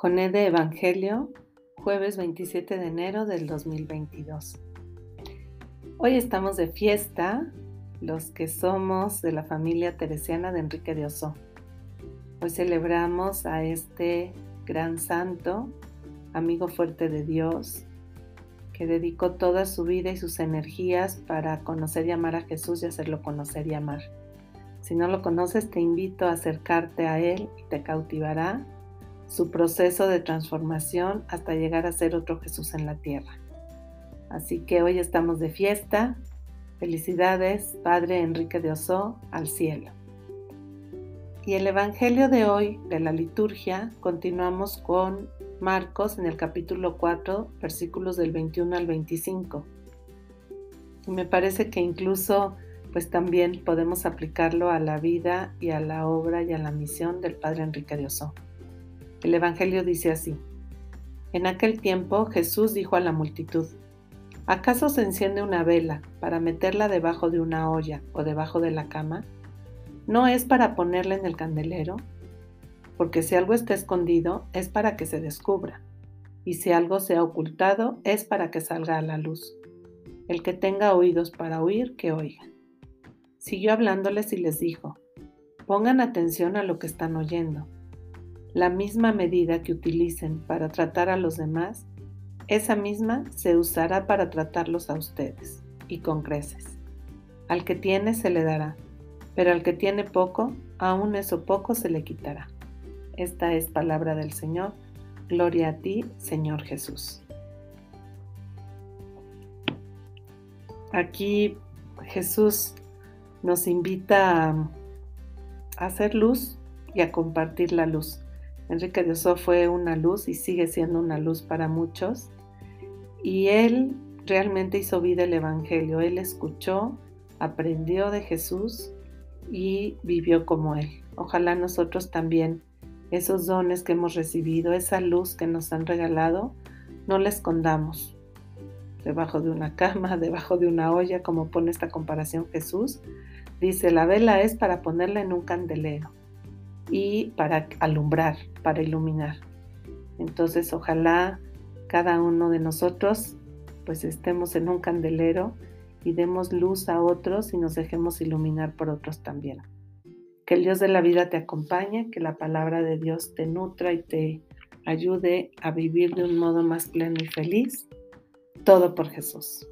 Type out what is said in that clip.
Tajoné de Evangelio, jueves 27 de enero del 2022. Hoy estamos de fiesta, los que somos de la familia teresiana de Enrique de Oso. Hoy celebramos a este gran santo, amigo fuerte de Dios, que dedicó toda su vida y sus energías para conocer y amar a Jesús y hacerlo conocer y amar. Si no lo conoces, te invito a acercarte a Él y te cautivará su proceso de transformación hasta llegar a ser otro Jesús en la tierra. Así que hoy estamos de fiesta. Felicidades, Padre Enrique de Oso, al cielo. Y el Evangelio de hoy, de la liturgia, continuamos con Marcos en el capítulo 4, versículos del 21 al 25. Y me parece que incluso pues también podemos aplicarlo a la vida y a la obra y a la misión del Padre Enrique de Oso. El Evangelio dice así. En aquel tiempo Jesús dijo a la multitud, ¿acaso se enciende una vela para meterla debajo de una olla o debajo de la cama? ¿No es para ponerla en el candelero? Porque si algo está escondido es para que se descubra, y si algo se ha ocultado es para que salga a la luz. El que tenga oídos para oír, que oiga. Siguió hablándoles y les dijo, pongan atención a lo que están oyendo. La misma medida que utilicen para tratar a los demás, esa misma se usará para tratarlos a ustedes, y con creces. Al que tiene se le dará, pero al que tiene poco, aún eso poco se le quitará. Esta es palabra del Señor. Gloria a ti, Señor Jesús. Aquí Jesús nos invita a hacer luz y a compartir la luz. Enrique de Oso fue una luz y sigue siendo una luz para muchos. Y él realmente hizo vida el Evangelio. Él escuchó, aprendió de Jesús y vivió como él. Ojalá nosotros también esos dones que hemos recibido, esa luz que nos han regalado, no la escondamos debajo de una cama, debajo de una olla, como pone esta comparación Jesús. Dice, la vela es para ponerla en un candelero y para alumbrar, para iluminar. Entonces, ojalá cada uno de nosotros pues estemos en un candelero y demos luz a otros y nos dejemos iluminar por otros también. Que el Dios de la vida te acompañe, que la palabra de Dios te nutra y te ayude a vivir de un modo más pleno y feliz todo por Jesús.